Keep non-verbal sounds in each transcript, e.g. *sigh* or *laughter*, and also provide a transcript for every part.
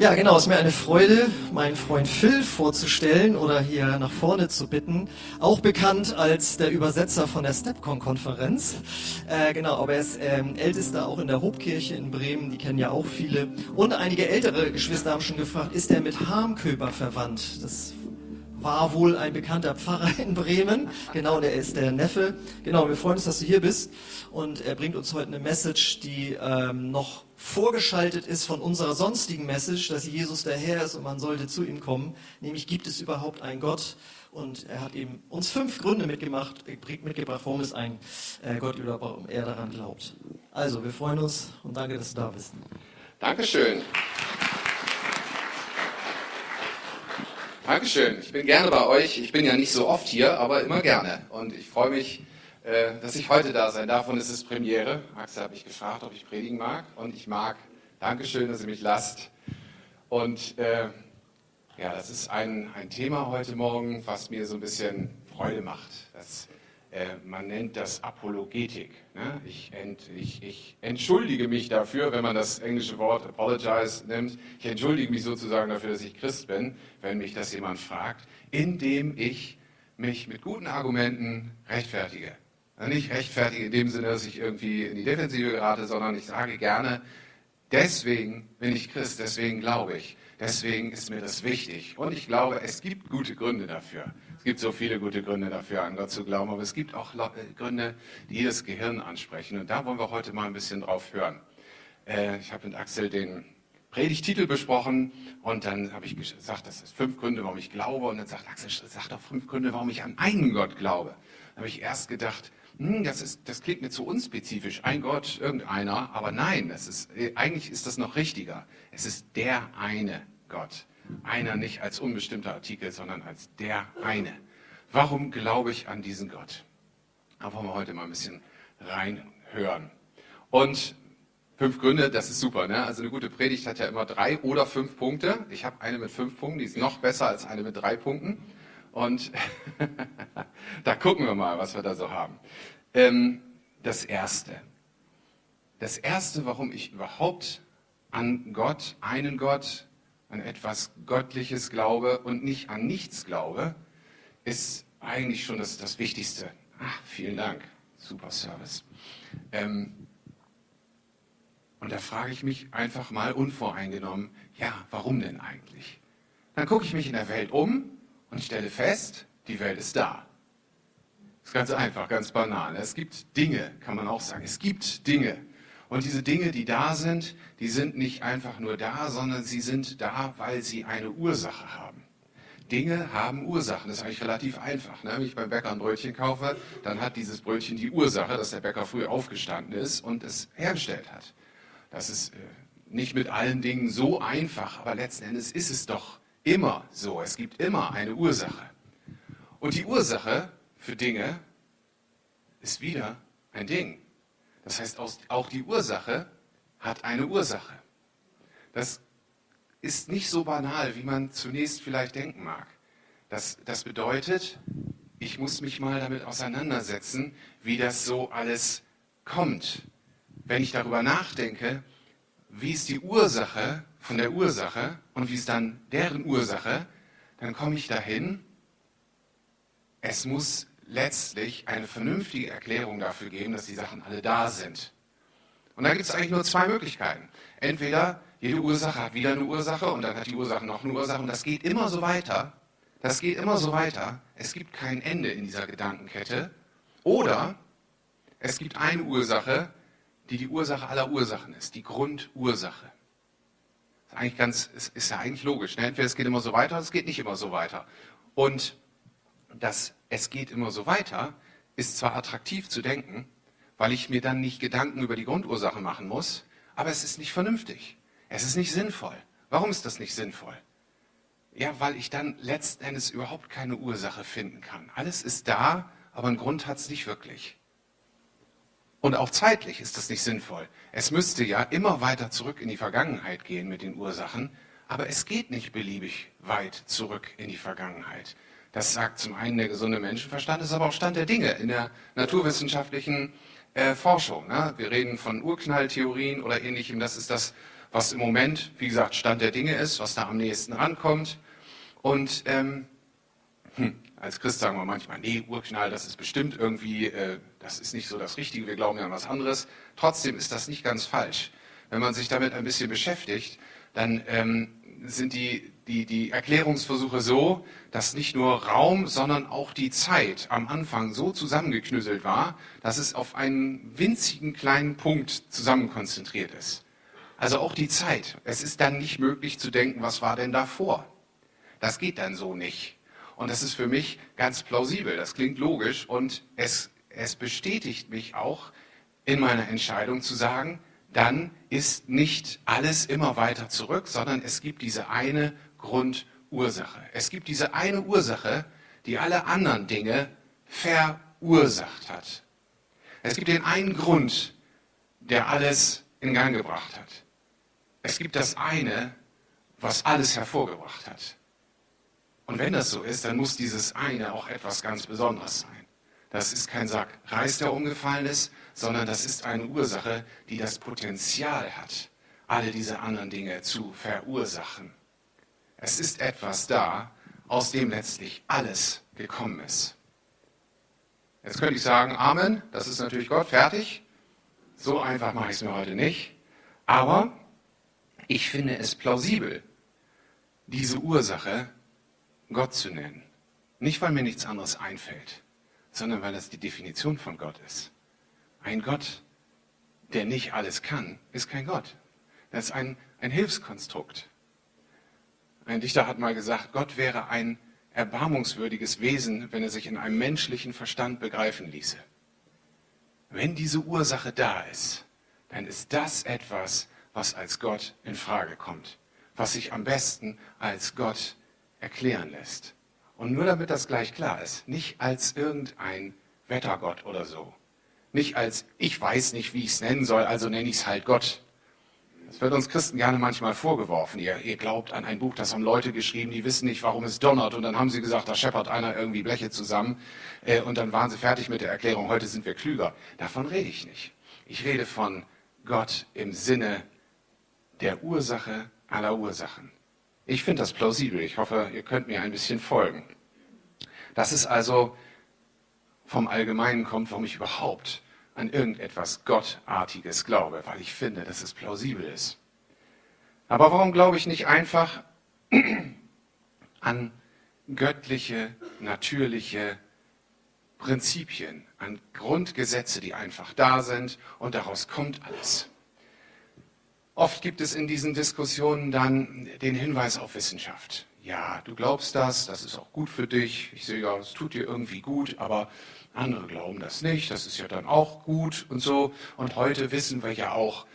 Ja, genau, es ist mir eine Freude, meinen Freund Phil vorzustellen oder hier nach vorne zu bitten. Auch bekannt als der Übersetzer von der StepCon-Konferenz. Äh, genau, aber er ist ähm, ältester auch in der Hobkirche in Bremen, die kennen ja auch viele. Und einige ältere Geschwister haben schon gefragt, ist er mit Harmköber verwandt? Das war wohl ein bekannter Pfarrer in Bremen. Genau, der ist der Neffe. Genau, wir freuen uns, dass du hier bist. Und er bringt uns heute eine Message, die ähm, noch vorgeschaltet ist von unserer sonstigen Message, dass Jesus der Herr ist und man sollte zu ihm kommen. Nämlich gibt es überhaupt einen Gott? Und er hat eben uns fünf Gründe mitgemacht, mitgebracht, warum es ein äh, Gott überhaupt, warum er daran glaubt. Also, wir freuen uns und danke, dass du da bist. Dankeschön. Dankeschön. Ich bin gerne bei euch. Ich bin ja nicht so oft hier, aber immer gerne. Und ich freue mich, äh, dass ich heute da sein darf und es ist Premiere. Axel habe ich gefragt, ob ich predigen mag und ich mag. Dankeschön, dass ihr mich lasst. Und äh, ja, das ist ein, ein Thema heute Morgen, was mir so ein bisschen Freude macht. Das, man nennt das Apologetik. Ne? Ich, ent, ich, ich entschuldige mich dafür, wenn man das englische Wort apologize nimmt. Ich entschuldige mich sozusagen dafür, dass ich Christ bin, wenn mich das jemand fragt, indem ich mich mit guten Argumenten rechtfertige. Nicht rechtfertige in dem Sinne, dass ich irgendwie in die Defensive gerate, sondern ich sage gerne, deswegen bin ich Christ, deswegen glaube ich, deswegen ist mir das wichtig. Und ich glaube, es gibt gute Gründe dafür. Es gibt so viele gute Gründe dafür, an Gott zu glauben, aber es gibt auch äh, Gründe, die das Gehirn ansprechen. Und da wollen wir heute mal ein bisschen drauf hören. Äh, ich habe mit Axel den Predigtitel besprochen und dann habe ich gesagt, das ist fünf Gründe, warum ich glaube. Und dann sagt Axel, sag doch fünf Gründe, warum ich an einen Gott glaube. Dann habe ich erst gedacht, hm, das, ist, das klingt mir zu unspezifisch, ein Gott, irgendeiner, aber nein, das ist, äh, eigentlich ist das noch richtiger. Es ist der eine Gott. Einer nicht als unbestimmter Artikel, sondern als der eine. Warum glaube ich an diesen Gott? Da wollen wir heute mal ein bisschen reinhören. Und fünf Gründe, das ist super. Ne? Also eine gute Predigt hat ja immer drei oder fünf Punkte. Ich habe eine mit fünf Punkten, die ist noch besser als eine mit drei Punkten. Und *laughs* da gucken wir mal, was wir da so haben. Ähm, das Erste. Das Erste, warum ich überhaupt an Gott, einen Gott, an etwas Göttliches glaube und nicht an nichts glaube, ist eigentlich schon das, das Wichtigste. Ach, vielen Dank. Super Service. Ähm, und da frage ich mich einfach mal unvoreingenommen, ja, warum denn eigentlich? Dann gucke ich mich in der Welt um und stelle fest, die Welt ist da. Das ist ganz einfach, ganz banal. Es gibt Dinge, kann man auch sagen. Es gibt Dinge. Und diese Dinge, die da sind, die sind nicht einfach nur da, sondern sie sind da, weil sie eine Ursache haben. Dinge haben Ursachen. Das ist eigentlich relativ einfach. Ne? Wenn ich beim Bäcker ein Brötchen kaufe, dann hat dieses Brötchen die Ursache, dass der Bäcker früh aufgestanden ist und es hergestellt hat. Das ist äh, nicht mit allen Dingen so einfach, aber letzten Endes ist es doch immer so. Es gibt immer eine Ursache. Und die Ursache für Dinge ist wieder ein Ding. Das heißt, auch die Ursache hat eine Ursache. Das ist nicht so banal, wie man zunächst vielleicht denken mag. Das, das bedeutet, ich muss mich mal damit auseinandersetzen, wie das so alles kommt. Wenn ich darüber nachdenke, wie ist die Ursache von der Ursache und wie ist dann deren Ursache, dann komme ich dahin, es muss letztlich eine vernünftige Erklärung dafür geben, dass die Sachen alle da sind. Und da gibt es eigentlich nur zwei Möglichkeiten. Entweder jede Ursache hat wieder eine Ursache und dann hat die Ursache noch eine Ursache und das geht immer so weiter. Das geht immer so weiter. Es gibt kein Ende in dieser Gedankenkette. Oder es gibt eine Ursache, die die Ursache aller Ursachen ist, die Grundursache. Ist, eigentlich ganz, ist, ist ja eigentlich logisch. Ne? Entweder es geht immer so weiter, oder es geht nicht immer so weiter. Und das es geht immer so weiter ist zwar attraktiv zu denken, weil ich mir dann nicht Gedanken über die Grundursache machen muss, aber es ist nicht vernünftig. Es ist nicht sinnvoll. Warum ist das nicht sinnvoll? Ja, weil ich dann letzten Endes überhaupt keine Ursache finden kann. Alles ist da, aber einen Grund hat es nicht wirklich. Und auch zeitlich ist das nicht sinnvoll. Es müsste ja immer weiter zurück in die Vergangenheit gehen mit den Ursachen, aber es geht nicht beliebig weit zurück in die Vergangenheit. Das sagt zum einen der gesunde Menschenverstand, ist aber auch Stand der Dinge. In der naturwissenschaftlichen äh, Forschung. Ne? Wir reden von Urknalltheorien oder ähnlichem. Das ist das, was im Moment, wie gesagt, Stand der Dinge ist, was da am nächsten rankommt. Und ähm, hm, als Christ sagen wir manchmal, nee, Urknall, das ist bestimmt irgendwie, äh, das ist nicht so das Richtige, wir glauben ja an was anderes. Trotzdem ist das nicht ganz falsch. Wenn man sich damit ein bisschen beschäftigt, dann ähm, sind die, die, die Erklärungsversuche so, dass nicht nur Raum, sondern auch die Zeit am Anfang so zusammengeknüsselt war, dass es auf einen winzigen kleinen Punkt zusammenkonzentriert ist. Also auch die Zeit. Es ist dann nicht möglich zu denken, was war denn davor? Das geht dann so nicht. Und das ist für mich ganz plausibel. Das klingt logisch und es, es bestätigt mich auch in meiner Entscheidung zu sagen, dann ist nicht alles immer weiter zurück, sondern es gibt diese eine Grundursache. Es gibt diese eine Ursache, die alle anderen Dinge verursacht hat. Es gibt den einen Grund, der alles in Gang gebracht hat. Es gibt das eine, was alles hervorgebracht hat. Und wenn das so ist, dann muss dieses eine auch etwas ganz Besonderes sein. Das ist kein Sack Reis, der umgefallen ist, sondern das ist eine Ursache, die das Potenzial hat, alle diese anderen Dinge zu verursachen. Es ist etwas da, aus dem letztlich alles gekommen ist. Jetzt könnte ich sagen, Amen, das ist natürlich Gott, fertig. So einfach mache ich es mir heute nicht. Aber ich finde es plausibel, diese Ursache Gott zu nennen. Nicht, weil mir nichts anderes einfällt, sondern weil das die Definition von Gott ist. Ein Gott, der nicht alles kann, ist kein Gott. Das ist ein, ein Hilfskonstrukt. Ein Dichter hat mal gesagt, Gott wäre ein erbarmungswürdiges Wesen, wenn er sich in einem menschlichen Verstand begreifen ließe. Wenn diese Ursache da ist, dann ist das etwas, was als Gott in Frage kommt, was sich am besten als Gott erklären lässt. Und nur damit das gleich klar ist, nicht als irgendein Wettergott oder so. Nicht als ich weiß nicht, wie ich es nennen soll, also nenne ich es halt Gott. Das wird uns Christen gerne manchmal vorgeworfen. Ihr, ihr, glaubt an ein Buch, das haben Leute geschrieben, die wissen nicht, warum es donnert. Und dann haben sie gesagt, da scheppert einer irgendwie Bleche zusammen. Äh, und dann waren sie fertig mit der Erklärung, heute sind wir klüger. Davon rede ich nicht. Ich rede von Gott im Sinne der Ursache aller Ursachen. Ich finde das plausibel. Ich hoffe, ihr könnt mir ein bisschen folgen. Das ist also vom Allgemeinen kommt, warum ich überhaupt an irgendetwas Gottartiges glaube, weil ich finde, dass es plausibel ist. Aber warum glaube ich nicht einfach *clears throat* an göttliche, natürliche Prinzipien, an Grundgesetze, die einfach da sind und daraus kommt alles? Oft gibt es in diesen Diskussionen dann den Hinweis auf Wissenschaft. Ja, du glaubst das, das ist auch gut für dich. Ich sehe ja, es tut dir irgendwie gut, aber andere glauben das nicht. Das ist ja dann auch gut und so. Und heute wissen wir ja auch,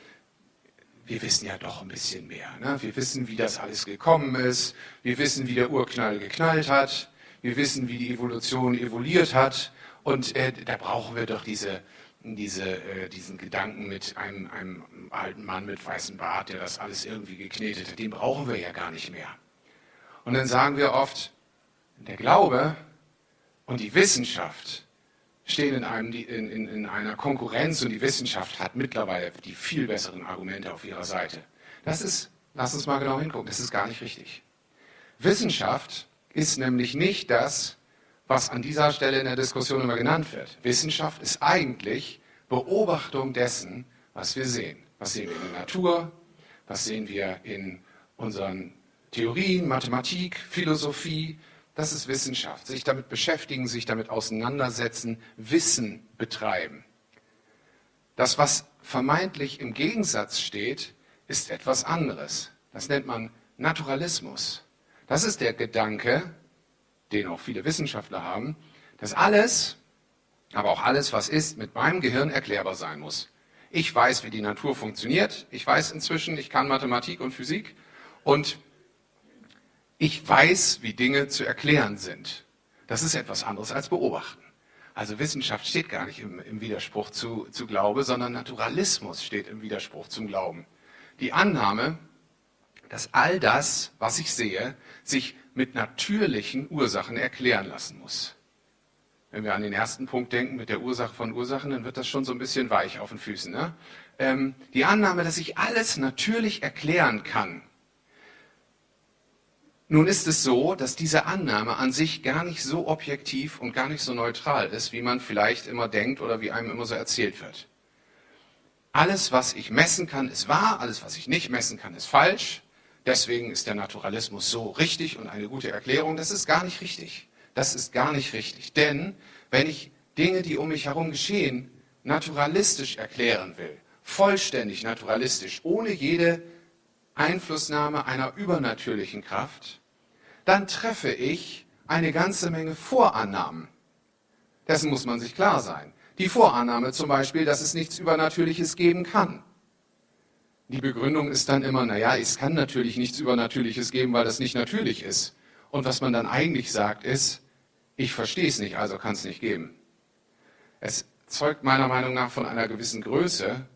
wir wissen ja doch ein bisschen mehr. Ne? Wir wissen, wie das alles gekommen ist. Wir wissen, wie der Urknall geknallt hat. Wir wissen, wie die Evolution evoluiert hat. Und äh, da brauchen wir doch diese diese, äh, diesen Gedanken mit einem, einem alten Mann mit weißem Bart, der das alles irgendwie geknetet hat, den brauchen wir ja gar nicht mehr. Und dann sagen wir oft, der Glaube und die Wissenschaft stehen in, einem, in, in, in einer Konkurrenz und die Wissenschaft hat mittlerweile die viel besseren Argumente auf ihrer Seite. Das ist, lass uns mal genau hingucken, das ist gar nicht richtig. Wissenschaft ist nämlich nicht das, was an dieser Stelle in der Diskussion immer genannt wird. Wissenschaft ist eigentlich Beobachtung dessen, was wir sehen. Was sehen wir in der Natur? Was sehen wir in unseren Theorien, Mathematik, Philosophie? Das ist Wissenschaft. Sich damit beschäftigen, sich damit auseinandersetzen, Wissen betreiben. Das, was vermeintlich im Gegensatz steht, ist etwas anderes. Das nennt man Naturalismus. Das ist der Gedanke, den auch viele Wissenschaftler haben, dass alles, aber auch alles, was ist, mit meinem Gehirn erklärbar sein muss. Ich weiß, wie die Natur funktioniert. Ich weiß inzwischen, ich kann Mathematik und Physik. Und ich weiß, wie Dinge zu erklären sind. Das ist etwas anderes als beobachten. Also Wissenschaft steht gar nicht im, im Widerspruch zu, zu Glaube, sondern Naturalismus steht im Widerspruch zum Glauben. Die Annahme, dass all das, was ich sehe, sich mit natürlichen Ursachen erklären lassen muss. Wenn wir an den ersten Punkt denken mit der Ursache von Ursachen, dann wird das schon so ein bisschen weich auf den Füßen. Ne? Ähm, die Annahme, dass ich alles natürlich erklären kann. Nun ist es so, dass diese Annahme an sich gar nicht so objektiv und gar nicht so neutral ist, wie man vielleicht immer denkt oder wie einem immer so erzählt wird. Alles, was ich messen kann, ist wahr, alles, was ich nicht messen kann, ist falsch. Deswegen ist der Naturalismus so richtig und eine gute Erklärung. Das ist gar nicht richtig. Das ist gar nicht richtig. Denn wenn ich Dinge, die um mich herum geschehen, naturalistisch erklären will, vollständig naturalistisch, ohne jede Einflussnahme einer übernatürlichen Kraft, dann treffe ich eine ganze Menge Vorannahmen. Dessen muss man sich klar sein. Die Vorannahme zum Beispiel, dass es nichts Übernatürliches geben kann. Die Begründung ist dann immer, naja, es kann natürlich nichts Übernatürliches geben, weil das nicht natürlich ist. Und was man dann eigentlich sagt, ist, ich verstehe es nicht, also kann es nicht geben. Es zeugt meiner Meinung nach von einer gewissen Größe,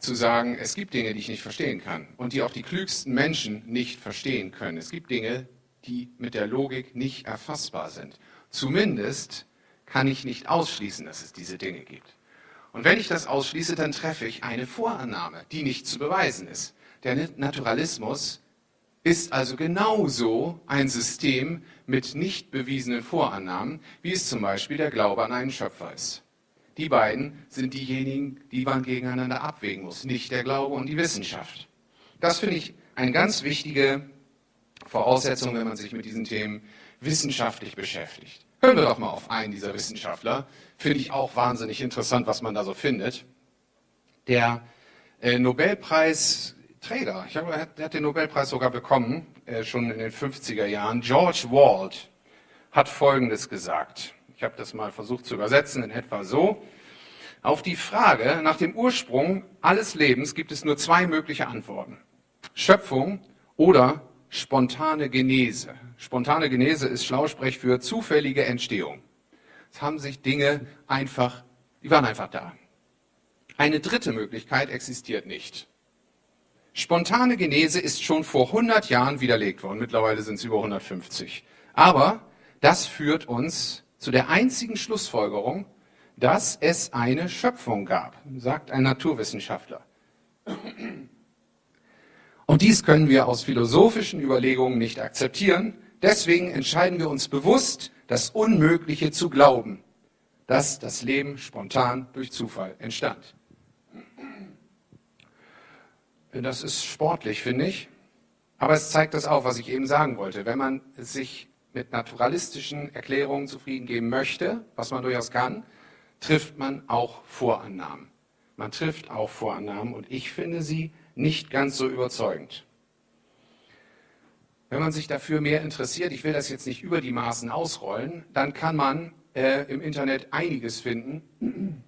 zu sagen, es gibt Dinge, die ich nicht verstehen kann und die auch die klügsten Menschen nicht verstehen können. Es gibt Dinge, die mit der Logik nicht erfassbar sind. Zumindest kann ich nicht ausschließen, dass es diese Dinge gibt. Und wenn ich das ausschließe, dann treffe ich eine Vorannahme, die nicht zu beweisen ist. Der Naturalismus ist also genauso ein System mit nicht bewiesenen Vorannahmen, wie es zum Beispiel der Glaube an einen Schöpfer ist. Die beiden sind diejenigen, die man gegeneinander abwägen muss, nicht der Glaube und die Wissenschaft. Das finde ich eine ganz wichtige Voraussetzung, wenn man sich mit diesen Themen wissenschaftlich beschäftigt. Hören wir doch mal auf einen dieser Wissenschaftler. Finde ich auch wahnsinnig interessant, was man da so findet. Der äh, Nobelpreisträger, ich habe, der hat den Nobelpreis sogar bekommen, äh, schon in den 50er Jahren, George Wald, hat Folgendes gesagt. Ich habe das mal versucht zu übersetzen, in etwa so. Auf die Frage nach dem Ursprung alles Lebens gibt es nur zwei mögliche Antworten. Schöpfung oder spontane Genese. Spontane Genese ist Schlausprech für zufällige Entstehung. Es haben sich Dinge einfach, die waren einfach da. Eine dritte Möglichkeit existiert nicht. Spontane Genese ist schon vor 100 Jahren widerlegt worden. Mittlerweile sind es über 150. Aber das führt uns zu der einzigen Schlussfolgerung, dass es eine Schöpfung gab, sagt ein Naturwissenschaftler. Und dies können wir aus philosophischen Überlegungen nicht akzeptieren. Deswegen entscheiden wir uns bewusst, das Unmögliche zu glauben, dass das Leben spontan durch Zufall entstand. Das ist sportlich, finde ich. Aber es zeigt das auch, was ich eben sagen wollte. Wenn man sich mit naturalistischen Erklärungen zufrieden geben möchte, was man durchaus kann, trifft man auch Vorannahmen. Man trifft auch Vorannahmen und ich finde sie nicht ganz so überzeugend. Wenn man sich dafür mehr interessiert, ich will das jetzt nicht über die Maßen ausrollen, dann kann man äh, im Internet einiges finden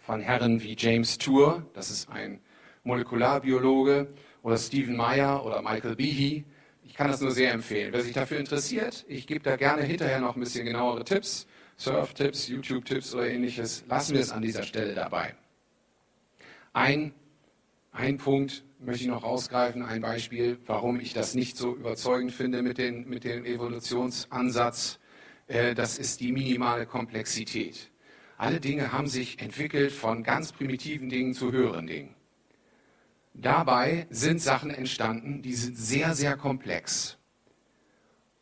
von Herren wie James Tour, das ist ein Molekularbiologe, oder Stephen Meyer oder Michael Behe. Ich kann das nur sehr empfehlen. Wer sich dafür interessiert, ich gebe da gerne hinterher noch ein bisschen genauere Tipps, Surf-Tipps, YouTube-Tipps oder ähnliches. Lassen wir es an dieser Stelle dabei. Ein ein Punkt möchte ich noch rausgreifen, ein Beispiel, warum ich das nicht so überzeugend finde mit, den, mit dem Evolutionsansatz. Äh, das ist die minimale Komplexität. Alle Dinge haben sich entwickelt von ganz primitiven Dingen zu höheren Dingen. Dabei sind Sachen entstanden, die sind sehr, sehr komplex.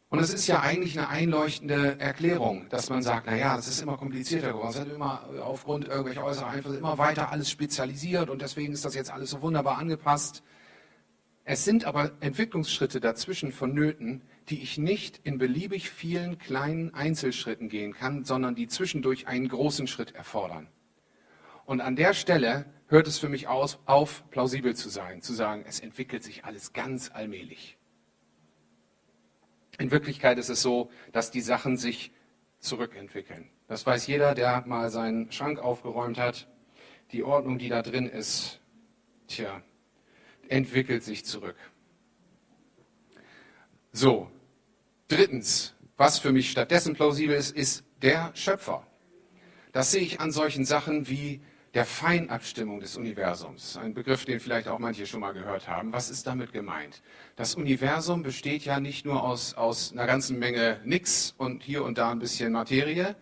Und es ist ja eigentlich eine einleuchtende Erklärung, dass man sagt, naja, es ist immer komplizierter geworden. Es hat immer aufgrund irgendwelcher äußeren Einflüsse immer weiter alles spezialisiert und deswegen ist das jetzt alles so wunderbar angepasst. Es sind aber Entwicklungsschritte dazwischen vonnöten, die ich nicht in beliebig vielen kleinen Einzelschritten gehen kann, sondern die zwischendurch einen großen Schritt erfordern. Und an der Stelle hört es für mich aus, auf, plausibel zu sein, zu sagen, es entwickelt sich alles ganz allmählich. In Wirklichkeit ist es so, dass die Sachen sich zurückentwickeln. Das weiß jeder, der mal seinen Schrank aufgeräumt hat. Die Ordnung, die da drin ist, tja, entwickelt sich zurück. So, drittens, was für mich stattdessen plausibel ist, ist der Schöpfer. Das sehe ich an solchen Sachen wie der Feinabstimmung des Universums. Ein Begriff, den vielleicht auch manche schon mal gehört haben. Was ist damit gemeint? Das Universum besteht ja nicht nur aus, aus einer ganzen Menge Nix und hier und da ein bisschen Materie,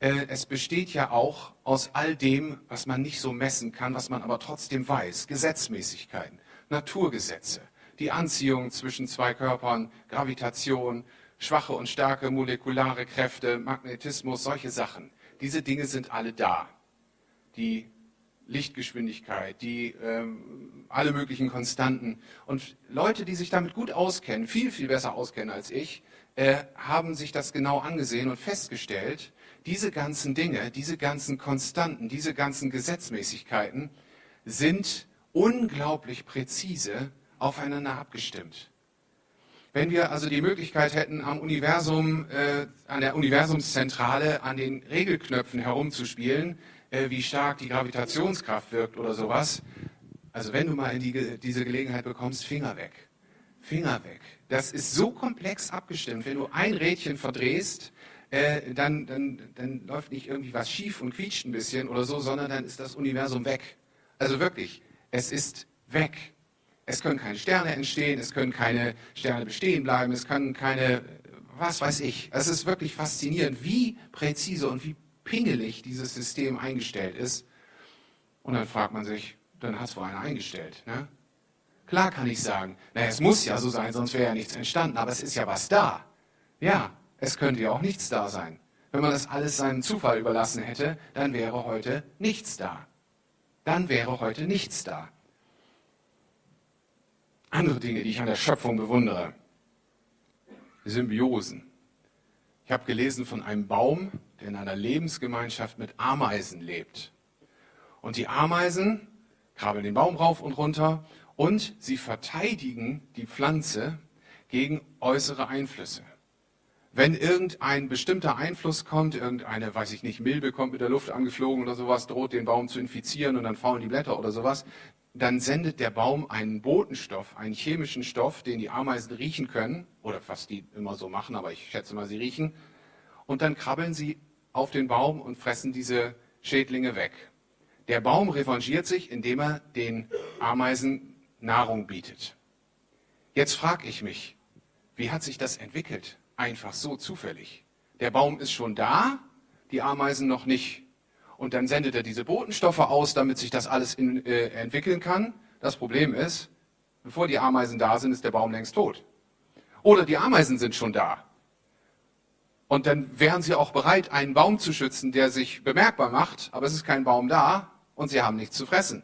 äh, es besteht ja auch aus all dem, was man nicht so messen kann, was man aber trotzdem weiß. Gesetzmäßigkeiten, Naturgesetze, die Anziehung zwischen zwei Körpern, Gravitation, schwache und starke molekulare Kräfte, Magnetismus, solche Sachen. Diese Dinge sind alle da. Die Lichtgeschwindigkeit, die ähm, alle möglichen Konstanten. Und Leute, die sich damit gut auskennen, viel, viel besser auskennen als ich, äh, haben sich das genau angesehen und festgestellt, diese ganzen Dinge, diese ganzen Konstanten, diese ganzen Gesetzmäßigkeiten sind unglaublich präzise aufeinander abgestimmt. Wenn wir also die Möglichkeit hätten, am Universum, äh, an der Universumszentrale an den Regelknöpfen herumzuspielen, äh, wie stark die Gravitationskraft wirkt oder sowas, also wenn du mal in die, diese Gelegenheit bekommst, Finger weg. Finger weg. Das ist so komplex abgestimmt. Wenn du ein Rädchen verdrehst, äh, dann, dann, dann läuft nicht irgendwie was schief und quietscht ein bisschen oder so, sondern dann ist das Universum weg. Also wirklich, es ist weg. Es können keine Sterne entstehen, es können keine Sterne bestehen bleiben, es können keine, was weiß ich. Es ist wirklich faszinierend, wie präzise und wie pingelig dieses System eingestellt ist. Und dann fragt man sich, dann hat es wohl einer eingestellt. Ne? Klar kann ich sagen, naja, es muss ja so sein, sonst wäre ja nichts entstanden, aber es ist ja was da. Ja, es könnte ja auch nichts da sein. Wenn man das alles seinem Zufall überlassen hätte, dann wäre heute nichts da. Dann wäre heute nichts da. Andere Dinge, die ich an der Schöpfung bewundere. Symbiosen. Ich habe gelesen von einem Baum, der in einer Lebensgemeinschaft mit Ameisen lebt. Und die Ameisen krabbeln den Baum rauf und runter und sie verteidigen die Pflanze gegen äußere Einflüsse. Wenn irgendein bestimmter Einfluss kommt, irgendeine, weiß ich nicht, Milbe kommt mit der Luft angeflogen oder sowas, droht den Baum zu infizieren und dann faulen die Blätter oder sowas, dann sendet der Baum einen Botenstoff, einen chemischen Stoff, den die Ameisen riechen können, oder was die immer so machen, aber ich schätze mal, sie riechen, und dann krabbeln sie auf den Baum und fressen diese Schädlinge weg. Der Baum revanchiert sich, indem er den Ameisen Nahrung bietet. Jetzt frage ich mich, wie hat sich das entwickelt? einfach so zufällig. Der Baum ist schon da, die Ameisen noch nicht. Und dann sendet er diese Botenstoffe aus, damit sich das alles in, äh, entwickeln kann. Das Problem ist, bevor die Ameisen da sind, ist der Baum längst tot. Oder die Ameisen sind schon da. Und dann wären sie auch bereit, einen Baum zu schützen, der sich bemerkbar macht, aber es ist kein Baum da und sie haben nichts zu fressen.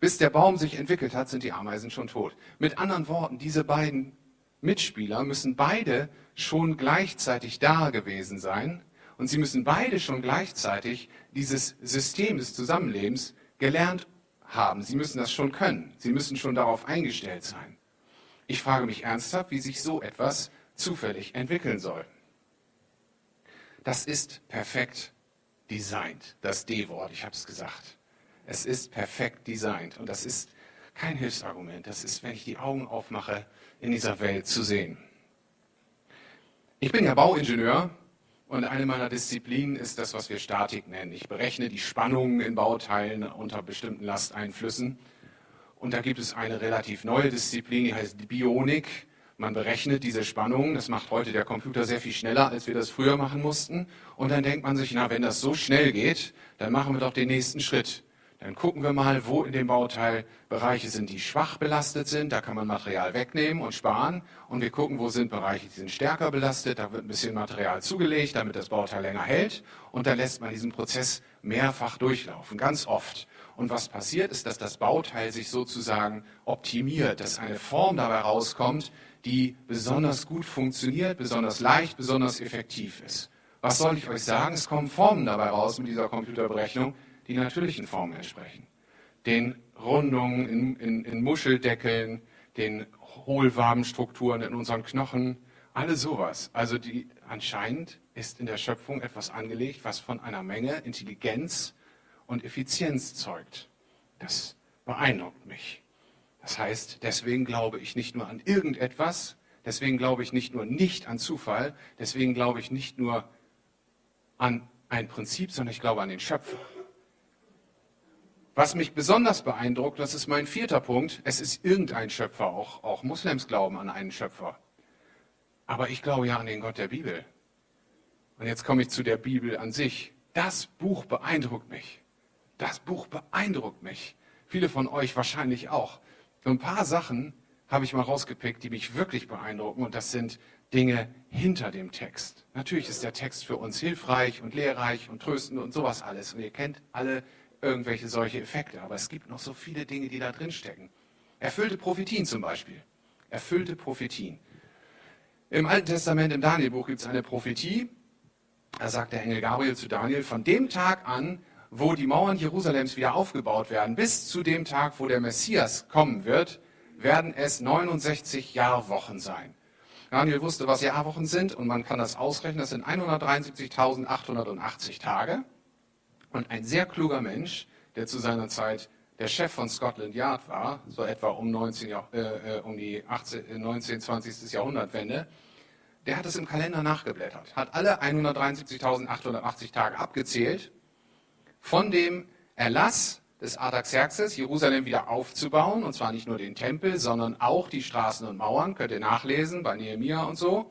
Bis der Baum sich entwickelt hat, sind die Ameisen schon tot. Mit anderen Worten, diese beiden Mitspieler müssen beide schon gleichzeitig da gewesen sein und sie müssen beide schon gleichzeitig dieses System des Zusammenlebens gelernt haben. Sie müssen das schon können. Sie müssen schon darauf eingestellt sein. Ich frage mich ernsthaft, wie sich so etwas zufällig entwickeln soll. Das ist perfekt designt, das D-Wort, ich habe es gesagt. Es ist perfekt designt und das ist kein Hilfsargument. Das ist, wenn ich die Augen aufmache, in dieser Welt zu sehen. Ich bin ja Bauingenieur und eine meiner Disziplinen ist das, was wir Statik nennen. Ich berechne die Spannungen in Bauteilen unter bestimmten Lasteinflüssen. Und da gibt es eine relativ neue Disziplin, die heißt Bionik. Man berechnet diese Spannungen. Das macht heute der Computer sehr viel schneller, als wir das früher machen mussten. Und dann denkt man sich, na, wenn das so schnell geht, dann machen wir doch den nächsten Schritt. Dann gucken wir mal, wo in dem Bauteil Bereiche sind, die schwach belastet sind. Da kann man Material wegnehmen und sparen. Und wir gucken, wo sind Bereiche, die sind stärker belastet. Da wird ein bisschen Material zugelegt, damit das Bauteil länger hält. Und dann lässt man diesen Prozess mehrfach durchlaufen, ganz oft. Und was passiert ist, dass das Bauteil sich sozusagen optimiert, dass eine Form dabei rauskommt, die besonders gut funktioniert, besonders leicht, besonders effektiv ist. Was soll ich euch sagen? Es kommen Formen dabei raus mit dieser Computerberechnung, die natürlichen Formen entsprechen. Den Rundungen in, in, in Muscheldeckeln, den Hohlwabenstrukturen in unseren Knochen, alles sowas. Also die, anscheinend ist in der Schöpfung etwas angelegt, was von einer Menge Intelligenz und Effizienz zeugt. Das beeindruckt mich. Das heißt, deswegen glaube ich nicht nur an irgendetwas, deswegen glaube ich nicht nur nicht an Zufall, deswegen glaube ich nicht nur an ein Prinzip, sondern ich glaube an den Schöpfer. Was mich besonders beeindruckt, das ist mein vierter Punkt, es ist irgendein Schöpfer, auch, auch Muslims glauben an einen Schöpfer. Aber ich glaube ja an den Gott der Bibel. Und jetzt komme ich zu der Bibel an sich. Das Buch beeindruckt mich. Das Buch beeindruckt mich. Viele von euch wahrscheinlich auch. So ein paar Sachen habe ich mal rausgepickt, die mich wirklich beeindrucken. Und das sind Dinge hinter dem Text. Natürlich ist der Text für uns hilfreich und lehrreich und tröstend und sowas alles. Und ihr kennt alle irgendwelche solche Effekte. Aber es gibt noch so viele Dinge, die da drin stecken. Erfüllte Prophetien zum Beispiel. Erfüllte Prophetien. Im Alten Testament, im Danielbuch, gibt es eine Prophetie. Da sagt der Engel Gabriel zu Daniel, von dem Tag an, wo die Mauern Jerusalems wieder aufgebaut werden, bis zu dem Tag, wo der Messias kommen wird, werden es 69 Jahrwochen sein. Daniel wusste, was Jahrwochen sind und man kann das ausrechnen. Das sind 173.880 Tage. Und ein sehr kluger Mensch, der zu seiner Zeit der Chef von Scotland Yard war, so etwa um, 19, äh, äh, um die 18, 19, 20. Jahrhundertwende, der hat es im Kalender nachgeblättert, hat alle 173.880 Tage abgezählt, von dem Erlass des Artaxerxes, Jerusalem wieder aufzubauen, und zwar nicht nur den Tempel, sondern auch die Straßen und Mauern, könnt ihr nachlesen bei Nehemia und so.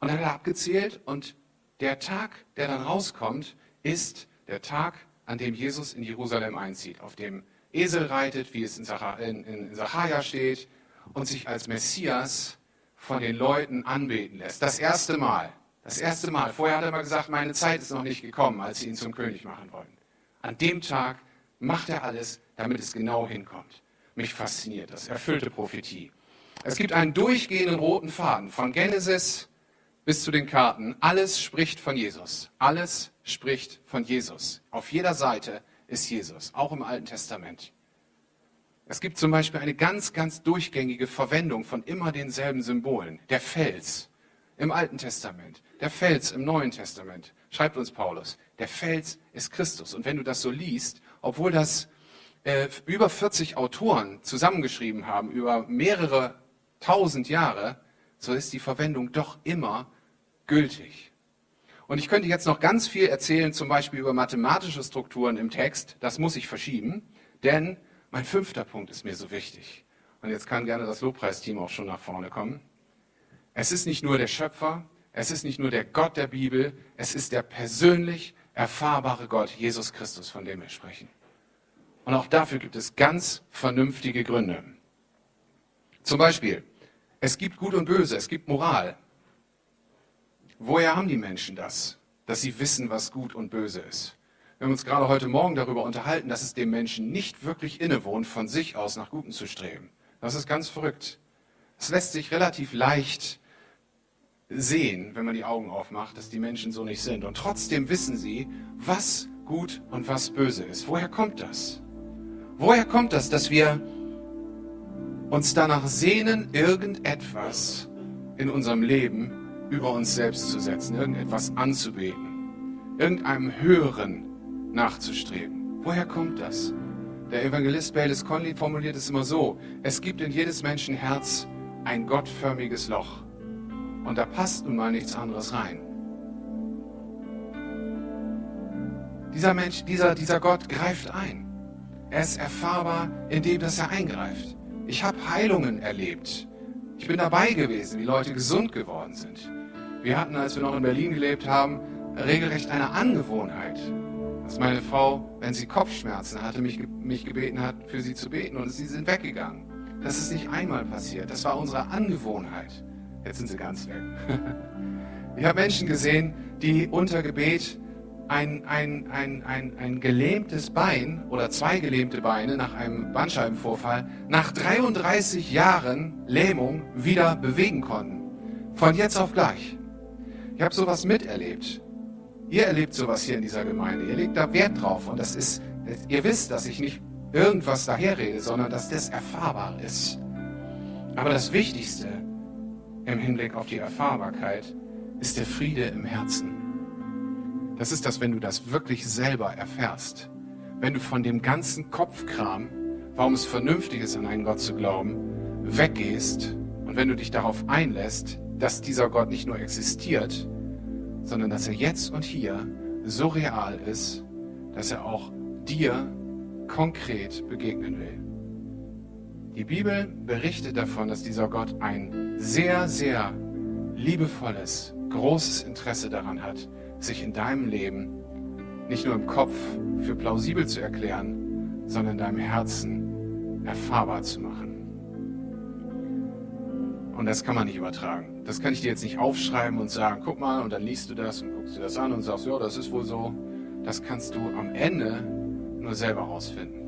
Und dann hat er abgezählt und der Tag, der dann rauskommt, ist der Tag, an dem Jesus in Jerusalem einzieht, auf dem Esel reitet, wie es in, Zach Sacharja steht, und sich als Messias von den Leuten anbeten lässt. Das erste Mal. Das erste Mal. Vorher hat er mal gesagt, meine Zeit ist noch nicht gekommen, als sie ihn zum König machen wollten. An dem Tag macht er alles, damit es genau hinkommt. Mich fasziniert das. Erfüllte Prophetie. Es gibt einen durchgehenden roten Faden von Genesis bis zu den Karten. Alles spricht von Jesus. Alles spricht von Jesus. Auf jeder Seite ist Jesus, auch im Alten Testament. Es gibt zum Beispiel eine ganz, ganz durchgängige Verwendung von immer denselben Symbolen. Der Fels im Alten Testament, der Fels im Neuen Testament. Schreibt uns Paulus, der Fels ist Christus. Und wenn du das so liest, obwohl das äh, über 40 Autoren zusammengeschrieben haben, über mehrere tausend Jahre, so ist die Verwendung doch immer gültig. Und ich könnte jetzt noch ganz viel erzählen, zum Beispiel über mathematische Strukturen im Text. Das muss ich verschieben, denn mein fünfter Punkt ist mir so wichtig. Und jetzt kann gerne das Lobpreisteam auch schon nach vorne kommen. Es ist nicht nur der Schöpfer, es ist nicht nur der Gott der Bibel, es ist der persönlich erfahrbare Gott, Jesus Christus, von dem wir sprechen. Und auch dafür gibt es ganz vernünftige Gründe. Zum Beispiel, es gibt Gut und Böse, es gibt Moral. Woher haben die Menschen das, dass sie wissen, was gut und böse ist? Wir haben uns gerade heute Morgen darüber unterhalten, dass es dem Menschen nicht wirklich innewohnt, von sich aus nach Guten zu streben. Das ist ganz verrückt. Es lässt sich relativ leicht sehen, wenn man die Augen aufmacht, dass die Menschen so nicht sind. Und trotzdem wissen sie, was gut und was böse ist. Woher kommt das? Woher kommt das, dass wir uns danach sehnen, irgendetwas in unserem Leben über uns selbst zu setzen, irgendetwas anzubeten, irgendeinem Höheren nachzustreben. Woher kommt das? Der Evangelist Baylis Conley formuliert es immer so, es gibt in jedes Menschen Herz ein gottförmiges Loch. Und da passt nun mal nichts anderes rein. Dieser Mensch, dieser, dieser Gott greift ein. Er ist erfahrbar in dem, dass er eingreift. Ich habe Heilungen erlebt. Ich bin dabei gewesen, wie Leute gesund geworden sind. Wir hatten, als wir noch in Berlin gelebt haben, regelrecht eine Angewohnheit dass meine Frau, wenn sie Kopfschmerzen hatte, mich, mich gebeten hat, für sie zu beten und sie sind weggegangen. Das ist nicht einmal passiert. Das war unsere Angewohnheit. Jetzt sind sie ganz weg. *laughs* Ich habe Menschen gesehen, die unter Gebet ein, ein, ein, ein, ein gelähmtes Bein oder zwei gelähmte Beine nach einem Bandscheibenvorfall nach 33 Jahren Lähmung wieder bewegen konnten. Von jetzt auf gleich. Ich habe sowas miterlebt. Ihr erlebt sowas hier in dieser Gemeinde. Ihr legt da Wert drauf. Und das ist, ihr wisst, dass ich nicht irgendwas daherrede, sondern dass das erfahrbar ist. Aber das Wichtigste im Hinblick auf die Erfahrbarkeit ist der Friede im Herzen. Das ist das, wenn du das wirklich selber erfährst. Wenn du von dem ganzen Kopfkram, warum es vernünftig ist, an einen Gott zu glauben, weggehst und wenn du dich darauf einlässt, dass dieser Gott nicht nur existiert, sondern dass er jetzt und hier so real ist, dass er auch dir konkret begegnen will. Die Bibel berichtet davon, dass dieser Gott ein sehr, sehr liebevolles, großes Interesse daran hat, sich in deinem Leben nicht nur im Kopf für plausibel zu erklären, sondern in deinem Herzen erfahrbar zu machen. Und das kann man nicht übertragen. Das kann ich dir jetzt nicht aufschreiben und sagen, guck mal, und dann liest du das und guckst dir das an und sagst, ja, das ist wohl so. Das kannst du am Ende nur selber rausfinden.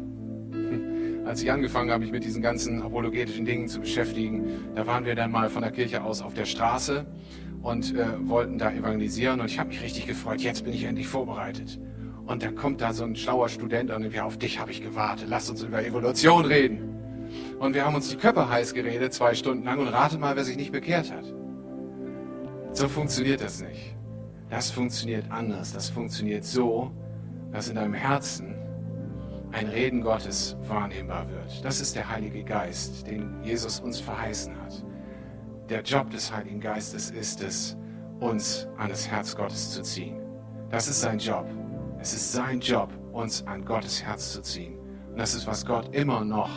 Als ich angefangen habe, mich mit diesen ganzen apologetischen Dingen zu beschäftigen, da waren wir dann mal von der Kirche aus auf der Straße und äh, wollten da evangelisieren und ich habe mich richtig gefreut, jetzt bin ich endlich vorbereitet. Und dann kommt da so ein schlauer Student und ja, auf dich habe ich gewartet, lass uns über Evolution reden. Und wir haben uns die Köpfe heiß geredet, zwei Stunden lang, und rate mal, wer sich nicht bekehrt hat. So funktioniert das nicht. Das funktioniert anders. Das funktioniert so, dass in deinem Herzen ein Reden Gottes wahrnehmbar wird. Das ist der Heilige Geist, den Jesus uns verheißen hat. Der Job des Heiligen Geistes ist es, uns an das Herz Gottes zu ziehen. Das ist sein Job. Es ist sein Job, uns an Gottes Herz zu ziehen. Und das ist, was Gott immer noch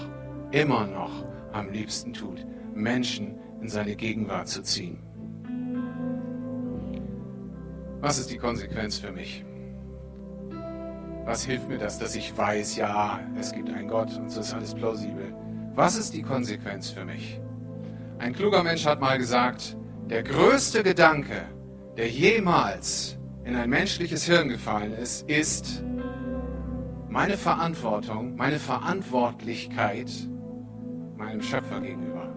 immer noch am liebsten tut, Menschen in seine Gegenwart zu ziehen. Was ist die Konsequenz für mich? Was hilft mir das, dass ich weiß, ja, es gibt einen Gott und so ist alles plausibel? Was ist die Konsequenz für mich? Ein kluger Mensch hat mal gesagt, der größte Gedanke, der jemals in ein menschliches Hirn gefallen ist, ist meine Verantwortung, meine Verantwortlichkeit meinem Schöpfer gegenüber.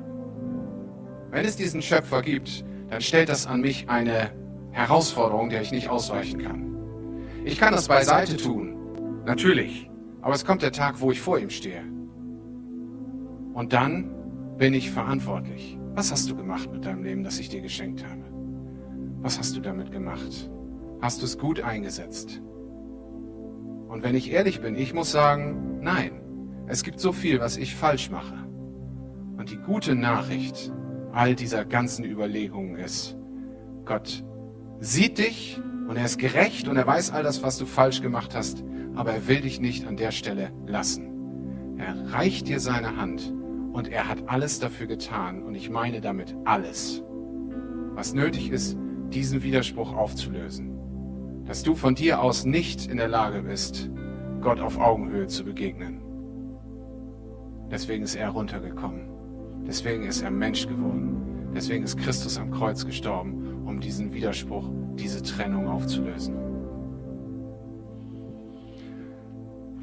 Wenn es diesen Schöpfer gibt, dann stellt das an mich eine Herausforderung, der ich nicht ausweichen kann. Ich kann das beiseite tun, natürlich, aber es kommt der Tag, wo ich vor ihm stehe. Und dann bin ich verantwortlich. Was hast du gemacht mit deinem Leben, das ich dir geschenkt habe? Was hast du damit gemacht? Hast du es gut eingesetzt? Und wenn ich ehrlich bin, ich muss sagen, nein, es gibt so viel, was ich falsch mache. Und die gute Nachricht all dieser ganzen Überlegungen ist, Gott sieht dich und er ist gerecht und er weiß all das, was du falsch gemacht hast, aber er will dich nicht an der Stelle lassen. Er reicht dir seine Hand und er hat alles dafür getan und ich meine damit alles, was nötig ist, diesen Widerspruch aufzulösen. Dass du von dir aus nicht in der Lage bist, Gott auf Augenhöhe zu begegnen. Deswegen ist er runtergekommen. Deswegen ist er Mensch geworden. Deswegen ist Christus am Kreuz gestorben, um diesen Widerspruch, diese Trennung aufzulösen.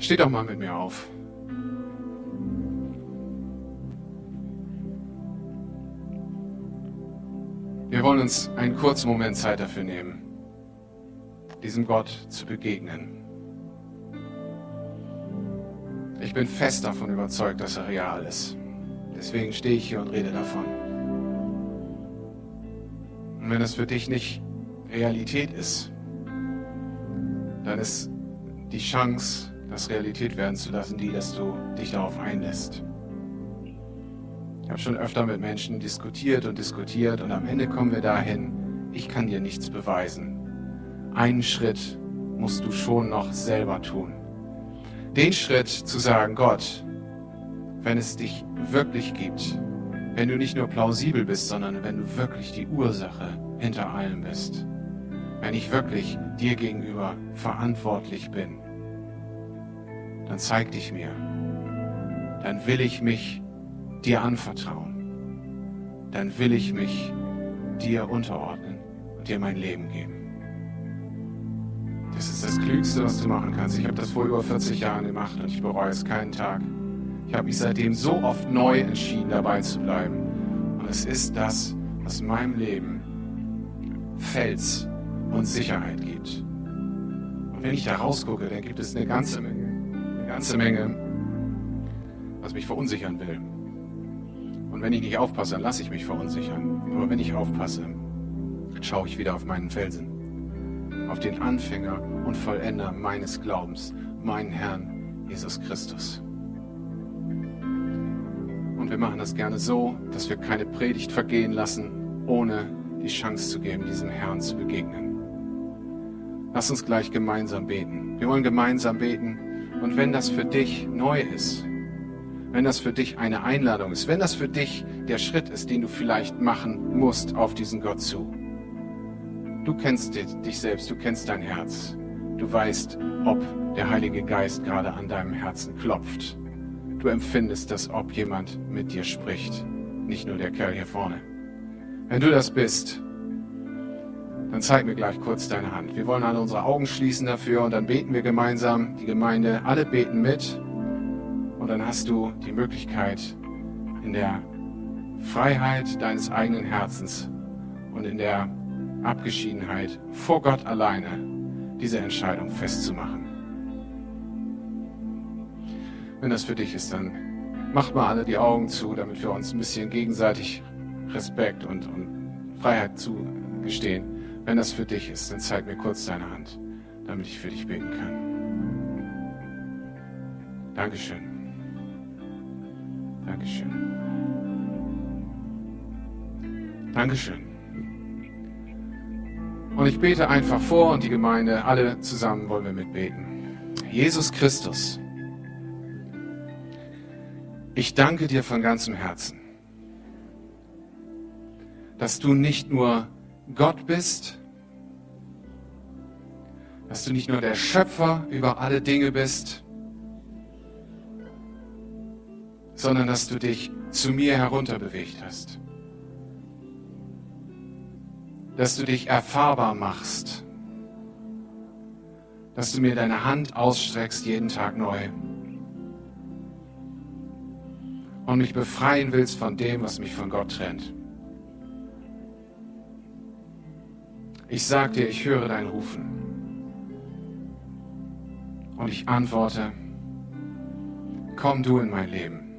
Steht doch mal mit mir auf. Wir wollen uns einen kurzen Moment Zeit dafür nehmen, diesem Gott zu begegnen. Ich bin fest davon überzeugt, dass er real ist. Deswegen stehe ich hier und rede davon. Und wenn es für dich nicht Realität ist, dann ist die Chance, das Realität werden zu lassen, die, dass du dich darauf einlässt. Ich habe schon öfter mit Menschen diskutiert und diskutiert und am Ende kommen wir dahin, ich kann dir nichts beweisen. Einen Schritt musst du schon noch selber tun. Den Schritt zu sagen, Gott, wenn es dich wirklich gibt, wenn du nicht nur plausibel bist, sondern wenn du wirklich die Ursache hinter allem bist, wenn ich wirklich dir gegenüber verantwortlich bin, dann zeig dich mir, dann will ich mich dir anvertrauen, dann will ich mich dir unterordnen und dir mein Leben geben. Das ist das Klügste, was du machen kannst. Ich habe das vor über 40 Jahren gemacht und ich bereue es keinen Tag. Ich habe mich seitdem so oft neu entschieden, dabei zu bleiben. Und es ist das, was meinem Leben Fels und Sicherheit gibt. Und wenn ich da rausgucke, dann gibt es eine ganze Menge, ganze Menge, was mich verunsichern will. Und wenn ich nicht aufpasse, dann lasse ich mich verunsichern. Aber wenn ich aufpasse, schaue ich wieder auf meinen Felsen, auf den Anfänger und Vollender meines Glaubens, meinen Herrn Jesus Christus. Und wir machen das gerne so, dass wir keine Predigt vergehen lassen, ohne die Chance zu geben, diesem Herrn zu begegnen. Lass uns gleich gemeinsam beten. Wir wollen gemeinsam beten. Und wenn das für dich neu ist, wenn das für dich eine Einladung ist, wenn das für dich der Schritt ist, den du vielleicht machen musst auf diesen Gott zu, Du kennst dich selbst, du kennst dein Herz. Du weißt, ob der Heilige Geist gerade an deinem Herzen klopft. Du empfindest, dass ob jemand mit dir spricht, nicht nur der Kerl hier vorne. Wenn du das bist, dann zeig mir gleich kurz deine Hand. Wir wollen alle unsere Augen schließen dafür und dann beten wir gemeinsam, die Gemeinde, alle beten mit. Und dann hast du die Möglichkeit, in der Freiheit deines eigenen Herzens und in der Abgeschiedenheit vor Gott alleine diese Entscheidung festzumachen. Wenn das für dich ist, dann macht mal alle die Augen zu, damit wir uns ein bisschen gegenseitig Respekt und, und Freiheit zugestehen. Wenn das für dich ist, dann zeig mir kurz deine Hand, damit ich für dich beten kann. Dankeschön. Dankeschön. Dankeschön. Und ich bete einfach vor und die Gemeinde, alle zusammen wollen wir mitbeten. Jesus Christus, ich danke dir von ganzem Herzen, dass du nicht nur Gott bist, dass du nicht nur der Schöpfer über alle Dinge bist, sondern dass du dich zu mir herunterbewegt hast. Dass du dich erfahrbar machst, dass du mir deine Hand ausstreckst jeden Tag neu. Und mich befreien willst von dem, was mich von Gott trennt. Ich sag dir, ich höre dein Rufen und ich antworte, komm du in mein Leben.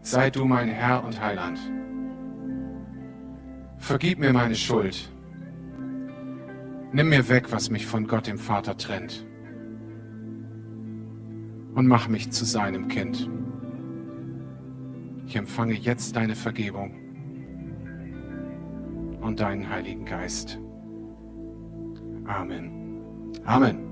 Sei du mein Herr und Heiland. Vergib mir meine Schuld. Nimm mir weg, was mich von Gott dem Vater trennt. Und mach mich zu seinem Kind. Ich empfange jetzt deine Vergebung und deinen Heiligen Geist. Amen. Amen.